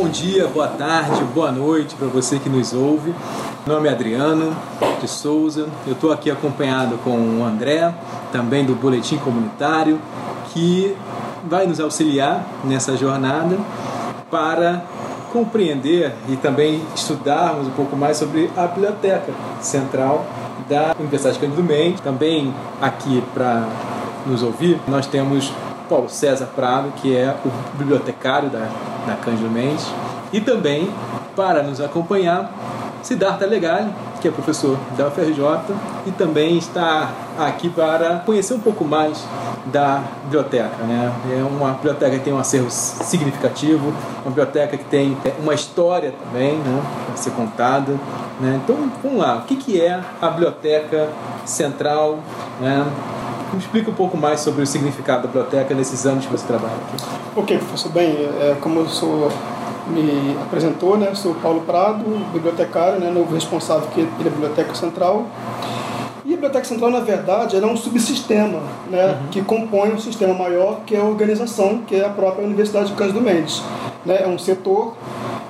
bom dia, boa tarde, boa noite para você que nos ouve. Meu nome é Adriano de Souza. Eu estou aqui acompanhado com o André, também do Boletim Comunitário, que vai nos auxiliar nessa jornada para compreender e também estudarmos um pouco mais sobre a Biblioteca Central da Universidade Cândido Mendes. Também aqui para nos ouvir, nós temos Paulo César Prado, que é o bibliotecário da, da Cândido Mendes, e também, para nos acompanhar, Siddhartha Legali, que é professor da UFRJ e também está aqui para conhecer um pouco mais da biblioteca. Né? É uma biblioteca que tem um acervo significativo, uma biblioteca que tem uma história também né, para ser contada. Né? Então, vamos lá, o que é a Biblioteca Central? Né? Me explica um pouco mais sobre o significado da biblioteca nesses anos que você trabalha aqui. Ok, professor. Bem, é, como eu sou me apresentou, né? Sou Paulo Prado, bibliotecário, né? Novo responsável aqui pela Biblioteca Central. E a Biblioteca Central, na verdade, é um subsistema, né? Uhum. Que compõe um sistema maior, que é a organização, que é a própria Universidade de Cândido Mendes. Né? É um setor,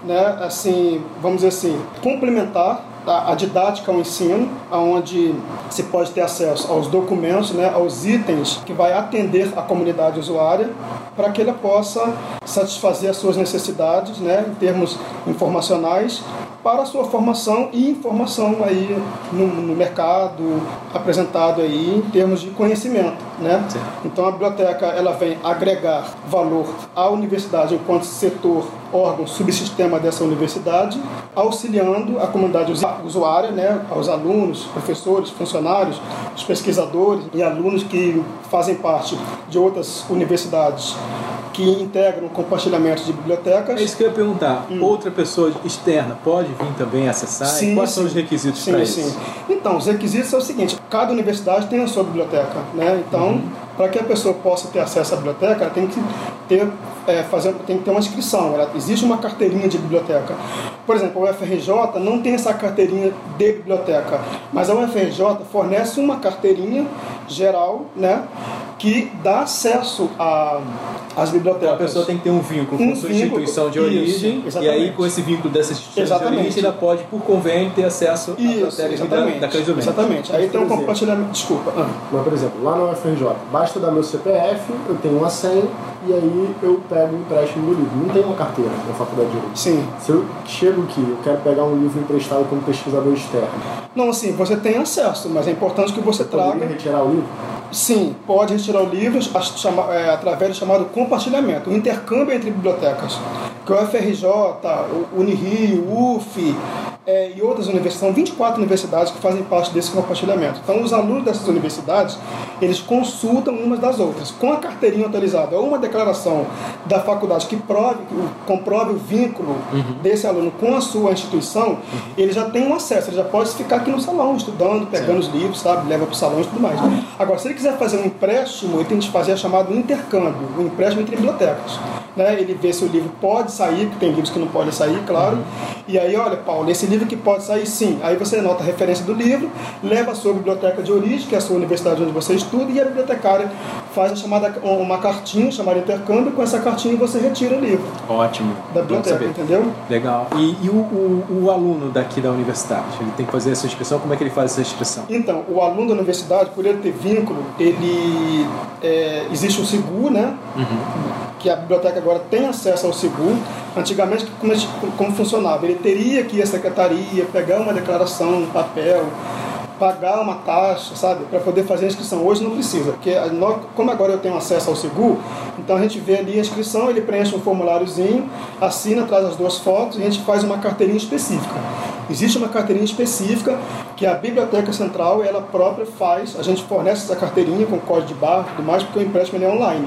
né? Assim, vamos dizer assim, complementar a, didática ao ensino, onde se pode ter acesso aos documentos, né, aos itens que vai atender a comunidade usuária, para que ele possa satisfazer as suas necessidades, né, em termos informacionais, para a sua formação e informação aí no, no mercado apresentado aí em termos de conhecimento, né? Então a biblioteca ela vem agregar valor à universidade enquanto setor órgão subsistema dessa universidade, auxiliando a comunidade usuária, né, aos alunos, professores, funcionários, os pesquisadores e alunos que fazem parte de outras universidades que integram o compartilhamento de bibliotecas. É isso que eu ia perguntar. Hum. Outra pessoa externa pode vir também acessar? Sim, quais sim. são os requisitos sim, para sim. isso? Então, os requisitos são o seguinte: cada universidade tem a sua biblioteca, né? Então, uhum. para que a pessoa possa ter acesso à biblioteca, ela tem que ter é, fazer, tem que ter uma inscrição. Ela, existe uma carteirinha de biblioteca. Por exemplo, a UFRJ não tem essa carteirinha de biblioteca, mas a UFRJ fornece uma carteirinha geral, né? Que dá acesso às bibliotecas. A pessoa tem que ter um vínculo com um sua vínculo, instituição de origem, isso, e aí com esse vínculo dessa instituição exatamente. de origem, ela pode, por convênio, ter acesso isso, à biblioteca da, da Exatamente. Aí tem um compartilhamento. Desculpa. Ah. Mas, por exemplo, lá no UFRJ, basta dar meu CPF, eu tenho uma senha, e aí eu pego o empréstimo do livro. Não tem uma carteira na faculdade de Direito. Sim. Se eu chego aqui, eu quero pegar um livro emprestado como pesquisador externo. Não, assim, você tem acesso, mas é importante que você traga. Poderia retirar o livro? Sim, pode retirar o livro é, através do chamado compartilhamento, o intercâmbio entre bibliotecas. Que o FRJ, o Unirio, o UF, é, e outras universidades, são 24 universidades que fazem parte desse compartilhamento. Então, os alunos dessas universidades, eles consultam umas das outras. Com a carteirinha autorizada ou uma declaração da faculdade que prove, comprove o vínculo uhum. desse aluno com a sua instituição, uhum. ele já tem um acesso, ele já pode ficar aqui no salão, estudando, pegando Sim. os livros, sabe? leva para o salão e tudo mais. Agora, se ele quiser fazer um empréstimo, ele tem que fazer a chamado intercâmbio, um empréstimo entre bibliotecas. Né? Ele vê se o livro pode sair, porque tem livros que não podem sair, claro. E aí, olha, Paulo, esse livro que pode sair sim. Aí você anota a referência do livro, leva a sua biblioteca de origem, que é a sua universidade onde você estuda, e a bibliotecária faz a chamada, uma cartinha chamada intercâmbio, com essa cartinha você retira o livro. Ótimo. Da biblioteca, entendeu? Legal. E, e o, o, o, aluno daqui da universidade, ele tem que fazer essa inscrição? Como é que ele faz essa inscrição? Então, o aluno da universidade, por ele ter vínculo, ele é, existe o SIGU, né? Uhum que a biblioteca agora tem acesso ao seguro. Antigamente, como, como funcionava? Ele teria que ir à secretaria, pegar uma declaração, um papel, pagar uma taxa, sabe, para poder fazer a inscrição. Hoje não precisa, porque nós, como agora eu tenho acesso ao seguro, então a gente vê ali a inscrição, ele preenche um formuláriozinho, assina, traz as duas fotos e a gente faz uma carteirinha específica. Existe uma carteirinha específica que a Biblioteca Central, ela própria faz, a gente fornece essa carteirinha com código de barra e tudo mais, porque o empréstimo é online.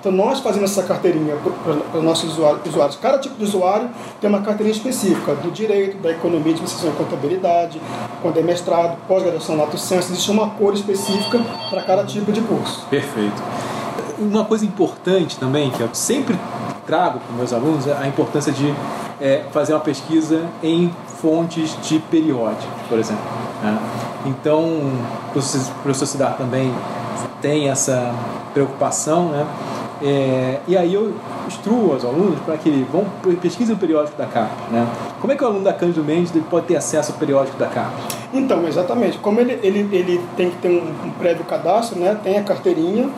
Então nós fazemos essa carteirinha para os nossos usuários. Cada tipo de usuário tem uma carteirinha específica, do direito, da economia, administração e contabilidade, quando é mestrado, pós-graduação, lato senso, existe uma cor específica para cada tipo de curso. Perfeito. Uma coisa importante também, que eu sempre trago para meus alunos, é a importância de é, fazer uma pesquisa em fontes de periódicos, por exemplo. Né? Então, o professor Cidar também tem essa preocupação, né? É, e aí eu instruo os alunos para que vão pesquisem o periódico da CAPES. Né? Como é que o aluno da Cândido Mendes pode ter acesso ao periódico da CAPES? Então, exatamente. Como ele, ele, ele tem que ter um, um prévio cadastro, né? tem a carteirinha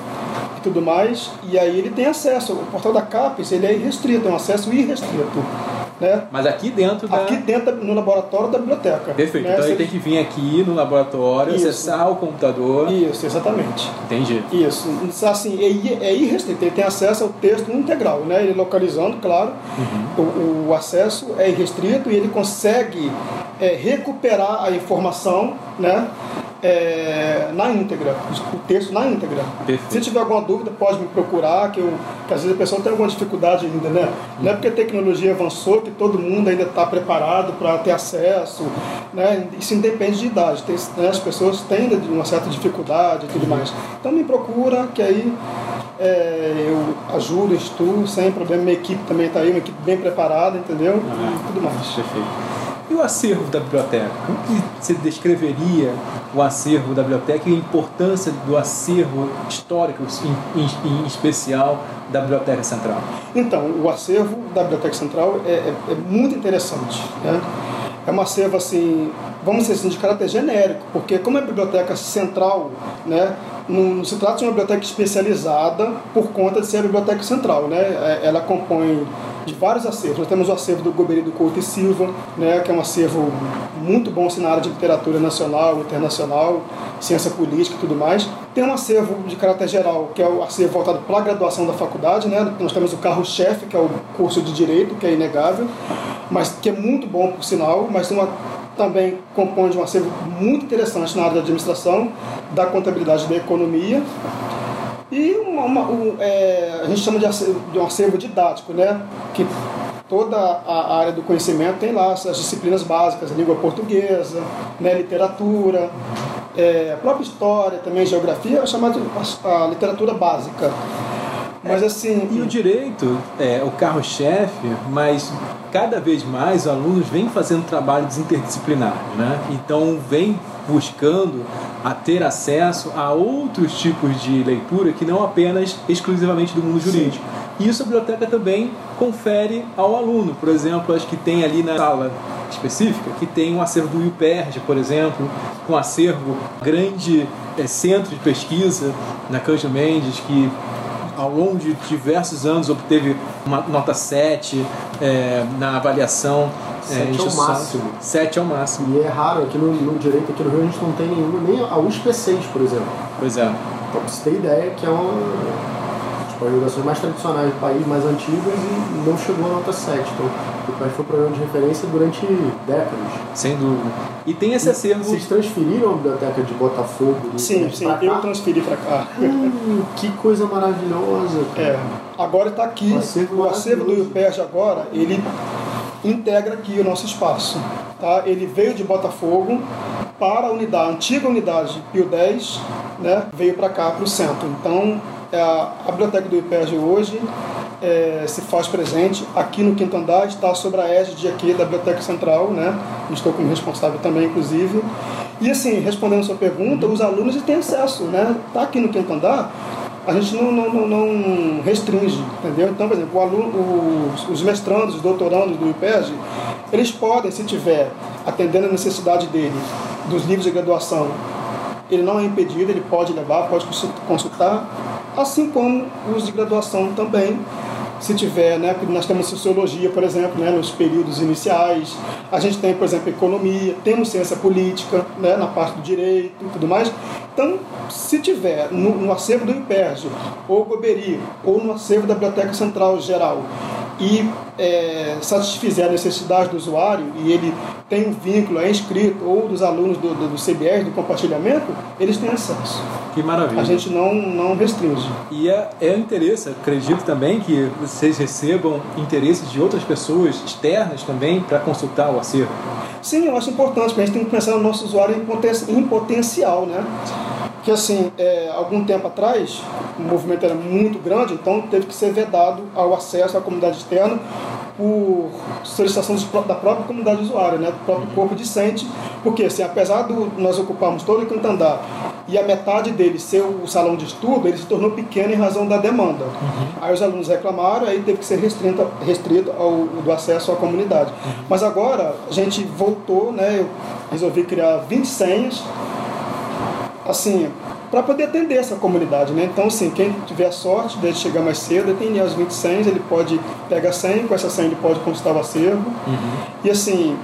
e tudo mais, e aí ele tem acesso. O portal da CAPES ele é irrestrito, é um acesso irrestrito. Né? Mas aqui dentro da... Aqui dentro, no laboratório da biblioteca. Perfeito. Né? Então ele Você- tem que vir aqui no laboratório, Isso. acessar o computador. Isso, exatamente. Entendi. Isso, assim, é, é irrestrito, ele tem acesso ao texto integral, né? Ele localizando, claro, o, o acesso é irrestrito e ele consegue é, recuperar a informação, né? É, na íntegra, o texto na íntegra. Perfeito. Se tiver alguma dúvida, pode me procurar, que, eu, que às vezes a pessoa tem alguma dificuldade ainda, né? Não é porque a tecnologia avançou que todo mundo ainda está preparado para ter acesso, né? Isso independe de idade, tem, né? as pessoas têm ainda uma certa dificuldade e tudo mais. Então me procura, que aí é, eu ajudo, instruo, sem problema. Minha equipe também está aí, uma equipe bem preparada, entendeu? E tudo mais. Perfeito. E o acervo da biblioteca? Como que você descreveria o acervo da biblioteca e a importância do acervo histórico, em, em- em especial, da Biblioteca Central? Então, o acervo da Biblioteca Central é, é- é muito interessante. Né? É um acervo, assim, vamos dizer assim, de caráter genérico, porque como é biblioteca central, né, não, não se trata de uma biblioteca especializada por conta de ser a biblioteca central. Né? É- Ela compõe de vários acervos. Nós temos o acervo do Goberi do Couto e Silva, né, que é um acervo muito bom assim, na área de literatura nacional, internacional, ciência política e tudo mais. Tem um acervo de caráter geral, que é o acervo voltado para a graduação da faculdade. Né? Nós temos o carro-chefe, que é o curso de Direito, que é inegável, mas que é muito bom, por sinal, mas tem uma também compõe de um acervo muito interessante na área da administração, da contabilidade e da economia. E uma, uma- um, é, a gente chama de acervo, de um acervo didático, né? Que toda a área do conhecimento tem lá as disciplinas básicas, a língua portuguesa, né? literatura, é, a própria história, também geografia, é chamada de a, a literatura básica. Mas assim, E o direito é o carro-chefe, mas cada vez mais os alunos vêm fazendo trabalhos interdisciplinares, né? Então vem buscando a ter acesso a outros tipos de leitura que não apenas exclusivamente do mundo jurídico. E isso a biblioteca também confere ao aluno. Por exemplo, acho que tem ali na sala específica que tem um acervo do UPERJ, por exemplo, com um acervo grande é, centro de pesquisa na Cândido Mendes que ao longo de diversos anos obteve uma nota 7 é, na avaliação Sete é o institucional. máximo. 7 é o máximo. E é raro, aqui no, no direito aqui no Rio a gente não tem nenhuma, nem a USP6, por exemplo. Pois é. Então, pra você ter ideia, que é uma tipo, as organizações mais tradicionais do país, mais antigas, e não chegou a nota 7. Então, o PES foi um programa de referência durante décadas. Sem dúvida. E tem esse acervo. Vocês transferiram a biblioteca de Botafogo do sim, pra sim, cá? eu transferi para cá. Hum, que coisa maravilhosa. cara. É, agora está aqui, O acervo o acervo do. IUPERJ agora, ele integra aqui o nosso espaço. Tá? Ele veio de Botafogo para a unidade, a antiga unidade Pio 10, né? veio para cá, para o centro. Então, é, a, a biblioteca do IUPERJ hoje é, se faz presente aqui no quinto andar, está sobre a égide aqui da Biblioteca Central, né? estou como responsável também, inclusive. E assim, respondendo a sua pergunta, os alunos têm acesso, né? Está aqui no quinto andar, a gente não, não, não, restringe, entendeu? Então, por exemplo, aluno, os, os mestrandos, os doutorandos do IPEG, eles podem, se tiver atendendo a necessidade dele, dos livros de graduação, ele não é impedido, ele pode levar, pode consul- consultar, assim como os de graduação também, se tiver, né, nós temos sociologia, por exemplo, né, nos períodos iniciais, a gente tem, por exemplo, economia, temos ciência política, né, na parte do direito e tudo mais. Então, se tiver no, no acervo do IPERJ, ou Goberi, ou no acervo da Biblioteca Central Geral, e é, satisfizer a necessidade do usuário e ele tem um vínculo, é inscrito, ou dos alunos do, do, do CBS, do compartilhamento, eles têm acesso. Que maravilha. A gente não, não restringe. E é, é interesse, acredito também que vocês recebam interesses de outras pessoas externas também para consultar o acervo. Sim, eu acho importante, porque a gente tem que pensar no nosso usuário em, poten em potencial, né? Que assim, é, algum tempo atrás, o movimento era muito grande, então teve que ser vedado ao acesso à comunidade externa por solicitação da própria comunidade usuária, né, do próprio corpo discente, porque assim, apesar de nós ocuparmos todo o andar e a metade dele ser o salão de estudo, ele se tornou pequeno em razão da demanda. Uhum. Aí os alunos reclamaram, aí teve que ser restrito, restrito ao, do acesso à comunidade. Uhum. Mas agora a gente voltou, né, eu resolvi criar 20 senhas, assim, para poder atender essa comunidade. Né? Então, assim, quem tiver a sorte de chegar mais cedo, tem as 20 senhas, ele pode pegar a senha, com essa senha ele pode consultar o acervo. Uhum. E assim,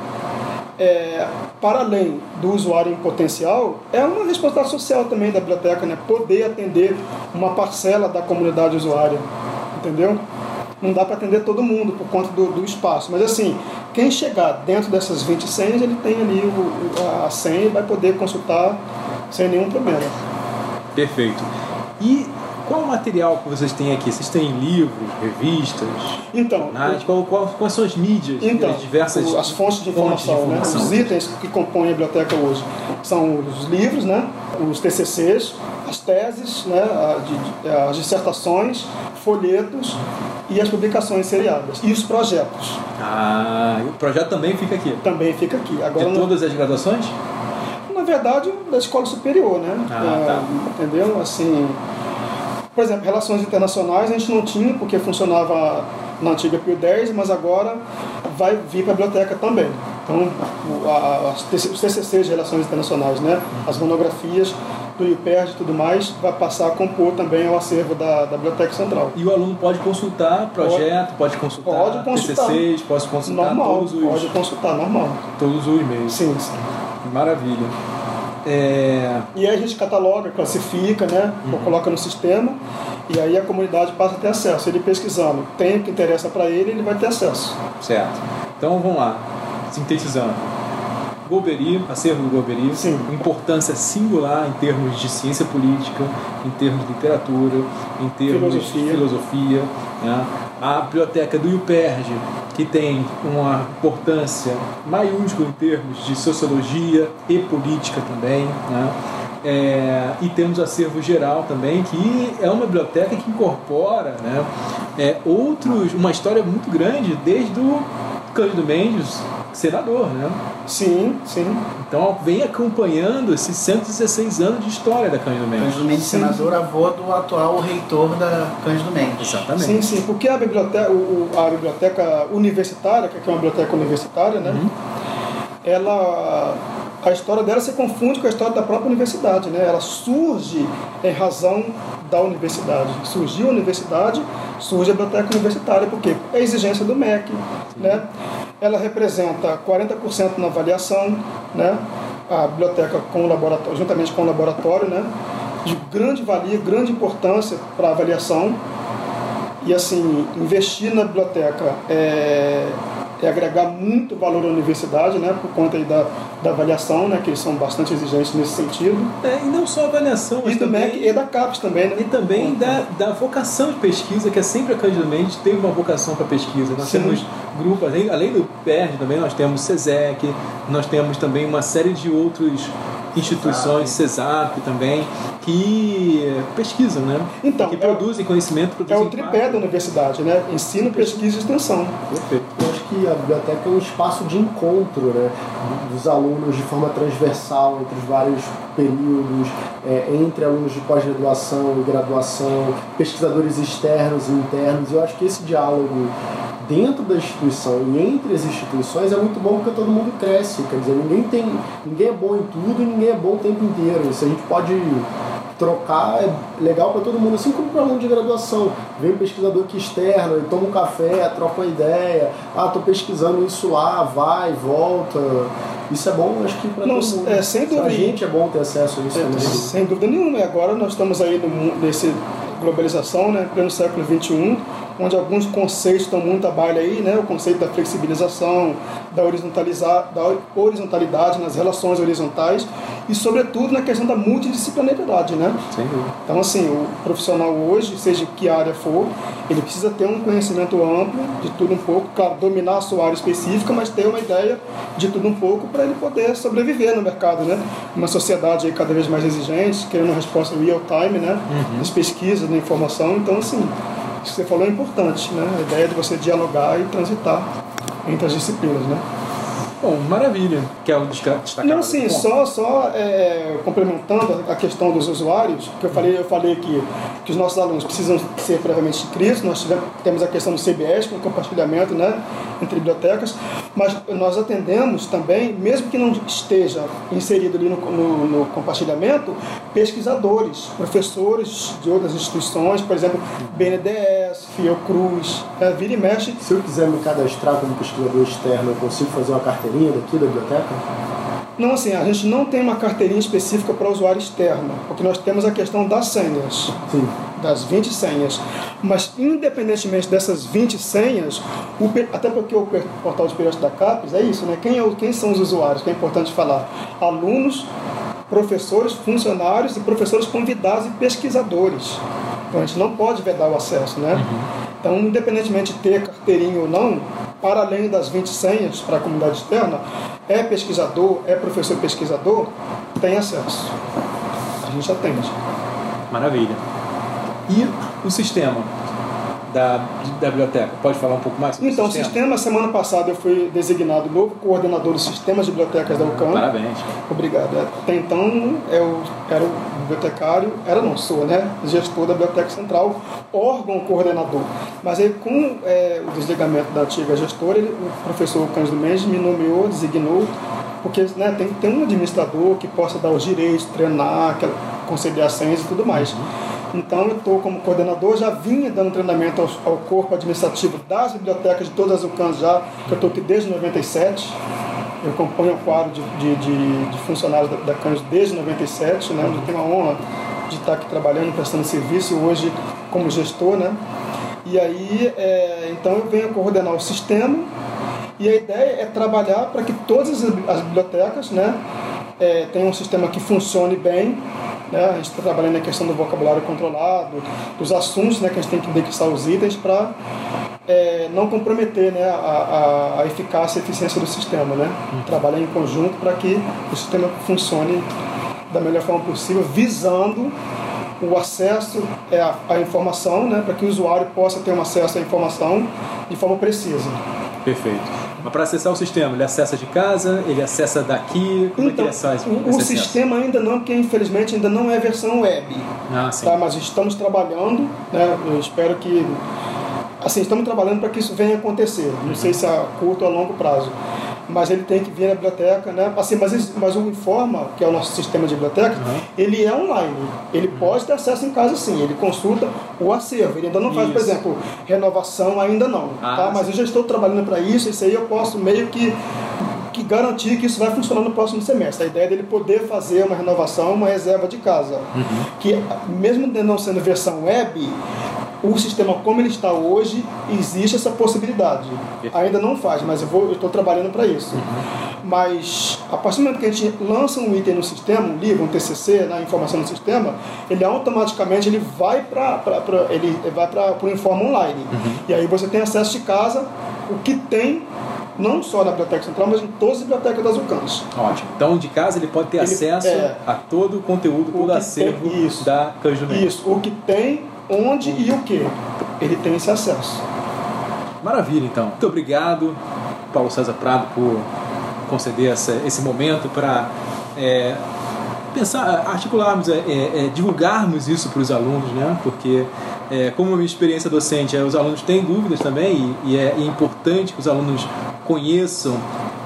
é, para além do usuário em potencial, é uma responsabilidade social também da biblioteca, né? poder atender uma parcela da comunidade usuária, entendeu? Não dá para atender todo mundo por conta do, do, espaço, mas assim, quem chegar dentro dessas 20 senhas, ele tem ali o, a senha e vai poder consultar sem nenhum problema. Perfeito. E qual o material que vocês têm aqui? Vocês têm livros, revistas? Então, jornais? Qual, qual, quais são as mídias? Então, as diversas as fontes de informação, fontes de informação. Né? os itens que compõem a biblioteca hoje são os livros, né? os TCCs, as teses, né? as dissertações, folhetos e as publicações seriadas e os projetos. Ah, o projeto também fica aqui? Também fica aqui. Agora, de todas as graduações? Verdade, da escola superior, né? Ah, tá. É, entendeu? Assim, por exemplo, relações internacionais a gente não tinha porque funcionava na antiga Pio 10, mas agora vai vir para a biblioteca também. Então, a, os TCCs de relações internacionais, né? As monografias do IUPERD e tudo mais, vai passar a compor também o acervo da, da Biblioteca Central. E o aluno pode consultar projeto, pode, pode consultar pode consultar. TCCs, pode consultar normal, todos os... Pode consultar, normal. Todos os e-mails. Sim, sim. Maravilha. É... E aí a gente cataloga, classifica, né? Uhum. coloca no sistema e aí a comunidade passa a ter acesso. Ele pesquisando, tem o que interessa para ele, ele vai ter acesso. Certo. Então vamos lá, sintetizando. Golbery, acervo do Golbery, Sim. importância singular em termos de ciência política, em termos de literatura, em termos filosofia. de filosofia. Né? A biblioteca do IUPERJ, que tem uma importância maiúscula em termos de sociologia e política também. Né? É, e temos o acervo geral também, que é uma biblioteca que incorpora né, é, outros, uma história muito grande, desde o Cândido Mendes, senador, né? Sim, sim. Então vem acompanhando esses 116 anos de história da Cândido Mendes. Cândido Mendes, sim. senador, avô do atual reitor da Cândido Mendes. Exatamente. Sim, sim, porque a biblioteca, a biblioteca universitária, que é uma biblioteca universitária, né? Uhum. Ela a história dela se confunde com a história da própria universidade, né? Ela surge em razão da universidade. Surgiu a universidade, surge a biblioteca universitária, porque é exigência do MEC, né? Ela representa 40% na avaliação, né? A biblioteca com o laboratório, juntamente com o laboratório, né? De grande valia, grande importância para a avaliação. E assim, investir na biblioteca é é agregar muito valor à universidade, né, por conta da, da avaliação, né, que eles são bastante exigentes nesse sentido. É, e não só avaliação, mas e também... MEC e da CAPES também, né? E também da, da vocação de pesquisa, que é sempre a Mendes teve uma vocação para pesquisa. Nós Sim. temos grupos, além, além do PERD também, nós temos SESEC, nós temos também uma série de outros instituições, CESAP também, que pesquisam, né? Então, que é produzem conhecimento, produzem É o tripé da universidade, né? Ensino, pesquisa e extensão. Perfeito. Eu acho que a biblioteca é um espaço de encontro, né? Dos alunos de forma transversal entre os vários períodos, é, entre alunos de pós-graduação e graduação, pesquisadores externos e internos. Eu acho que esse diálogo dentro da instituição e entre as instituições é muito bom porque todo mundo cresce. Quer dizer, ninguém tem. ninguém é bom em tudo e ninguém é bom o tempo inteiro. Isso a gente pode trocar é legal para todo mundo, assim como para aluno de graduação. Vem um pesquisador aqui externo, ele toma um café, troca uma ideia. Ah, estou pesquisando isso lá, vai, volta. Isso é bom, acho que para todo mundo. É, sem dúvida. A gente é bom ter acesso a isso é, também. Sem dúvida nenhuma. E agora nós estamos aí no, nesse globalização, né, pleno século XXI, onde alguns conceitos estão muito à baila aí, né, o conceito da flexibilização, da, da horizontalidade nas relações horizontais e, sobretudo, na questão da multidisciplinaridade, né? Sim. Então, assim, o profissional hoje, seja que área for, ele precisa ter um conhecimento amplo de tudo um pouco, claro, dominar a sua área específica, mas ter uma ideia de tudo um pouco para ele poder sobreviver no mercado, né? Uma sociedade aí cada vez mais exigente, querendo uma resposta real time, né? Uhum. Das pesquisas, da informação, então, assim, que você falou é importante, né? A ideia de você dialogar e transitar entre as disciplinas, né? Bom, maravilha. Quer destacar? Não, sim, só, só é, complementando a questão dos usuários, que eu falei, eu falei que, que os nossos alunos precisam ser previamente inscritos, nós tivemos, temos a questão do CBS, com compartilhamento né, entre bibliotecas, mas nós atendemos também, mesmo que não esteja inserido ali no, no, no compartilhamento, pesquisadores, professores de outras instituições, por exemplo, BNDES, Fiocruz, é, vira e mexe. Se eu quiser me cadastrar como pesquisador externo, eu consigo fazer uma carteirinha daqui da biblioteca? Não, assim, a gente não tem uma carteirinha específica para usuário externo, porque nós temos a questão das senhas, Sim. das 20 senhas. Mas, independentemente dessas 20 senhas, o, até porque o portal de periódico da CAPES é isso, né? Quem, é quem são os usuários, que é importante falar? Alunos, professores, funcionários e professores convidados e pesquisadores. Então, a gente não pode vedar o acesso, né? Então, independentemente de ter carteirinha ou não, para além das 20 senhas para a comunidade externa, é pesquisador, é professor pesquisador, tem acesso. A gente atende. Maravilha. E o sistema da, da biblioteca? Pode falar um pouco mais sobre Então, o sistema? sistema, semana passada eu fui designado novo coordenador do sistema de bibliotecas da UCAM. Parabéns. Obrigado. Até então eu era o bibliotecário, era não sou, né? Gestor da Biblioteca Central, órgão coordenador. Mas aí com é, o desligamento da antiga gestora, ele, o professor Cândido Mendes me nomeou, designou, porque né, tem que ter um administrador que possa dar os direitos, treinar, conceder as senhas e tudo mais. Então eu estou como coordenador, já vinha dando treinamento ao, ao corpo administrativo das bibliotecas de todas as UCANs já, que eu estou aqui desde 97. Eu acompanho o quadro de, de, de, de funcionários da, da Cândido desde 97, né? Eu tenho a honra de estar aqui trabalhando, prestando serviço hoje como gestor, né? E aí, é, então eu venho coordenar o sistema e a ideia é trabalhar para que todas as, as bibliotecas, né, é, tenham um sistema que funcione bem, né? A gente está trabalhando na questão do vocabulário controlado, dos assuntos, né, que a gente tem que indexar os itens para é, não comprometer né, a, a, a eficácia e eficiência do sistema, né? Trabalhar em conjunto para que o sistema funcione da melhor forma possível, visando o acesso é, à, informação, né, para que o usuário possa ter um acesso à informação de forma precisa. Perfeito. Mas para acessar o sistema, ele acessa de casa, ele acessa daqui, como é que ele acessa? Então, o, o sistema ainda não, porque infelizmente ainda não é versão web. Ah, sim. Tá, mas estamos trabalhando, né? Eu espero que assim, estamos trabalhando para que isso venha acontecer. Não sei se a curto ou a longo prazo. Mas ele tem que vir na biblioteca, né? Assim, mas, mas o Informa, que é o nosso sistema de biblioteca, Uhum. ele é online. Ele pode ter acesso em casa sim, ele consulta o acervo. Ele ainda não faz, por Isso. exemplo, renovação ainda não. Ah, tá? Mas eu já estou trabalhando para isso, isso aí eu posso meio que que garantir que isso vai funcionar no próximo semestre. A ideia dele poder fazer uma renovação, uma reserva de casa. Uhum. Que mesmo não sendo versão web, o sistema como ele está hoje, existe essa possibilidade. Ainda não faz, mas eu estou trabalhando para isso. Uhum. Mas a partir do momento que a gente lança um item no sistema, um livro, um TCC, na informação no sistema, ele automaticamente ele vai para ele vai para o Informa Online. Uhum. E aí você tem acesso de casa, o que tem não só na Biblioteca Central, mas em todas as bibliotecas das UCANs. Ótimo. Então, de casa, ele pode ter Ele- acesso é. a todo o conteúdo, todo o acervo tem- isso. da Mendes. Isso, o que tem, onde e o que. Ele tem esse acesso. Maravilha, então. Muito obrigado, Paulo César Prado, por conceder essa, esse momento para é, pensar, articularmos, é, é, é, divulgarmos isso para os alunos, né? Porque, é, como a minha experiência docente, é, os alunos têm dúvidas também e, e é, é importante que os alunos conheçam,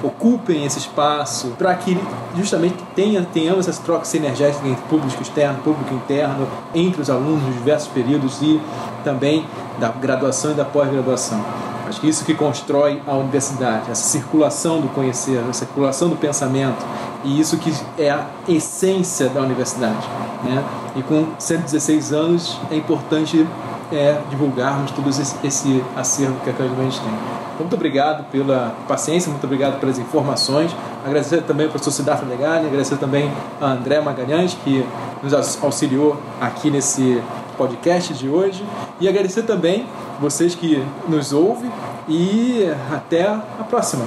ocupem esse espaço para que justamente tenha, tenhamos essa troca sinergética entre público externo, público interno, entre os alunos nos diversos períodos e também da graduação e da pós-graduação. Acho que isso que constrói a universidade, essa circulação do conhecer, essa circulação do pensamento, e isso que é a essência da universidade. Né? E com 116 anos é importante é, divulgarmos todo esse, esse acervo que a Cândido Mendes tem. Muito obrigado pela paciência, muito obrigado pelas informações. Agradecer também ao professor Siddhartha Legali, agradecer também a André Magalhães, que nos aux- auxiliou aqui nesse podcast de hoje. E agradecer também vocês que nos ouvem e até a próxima.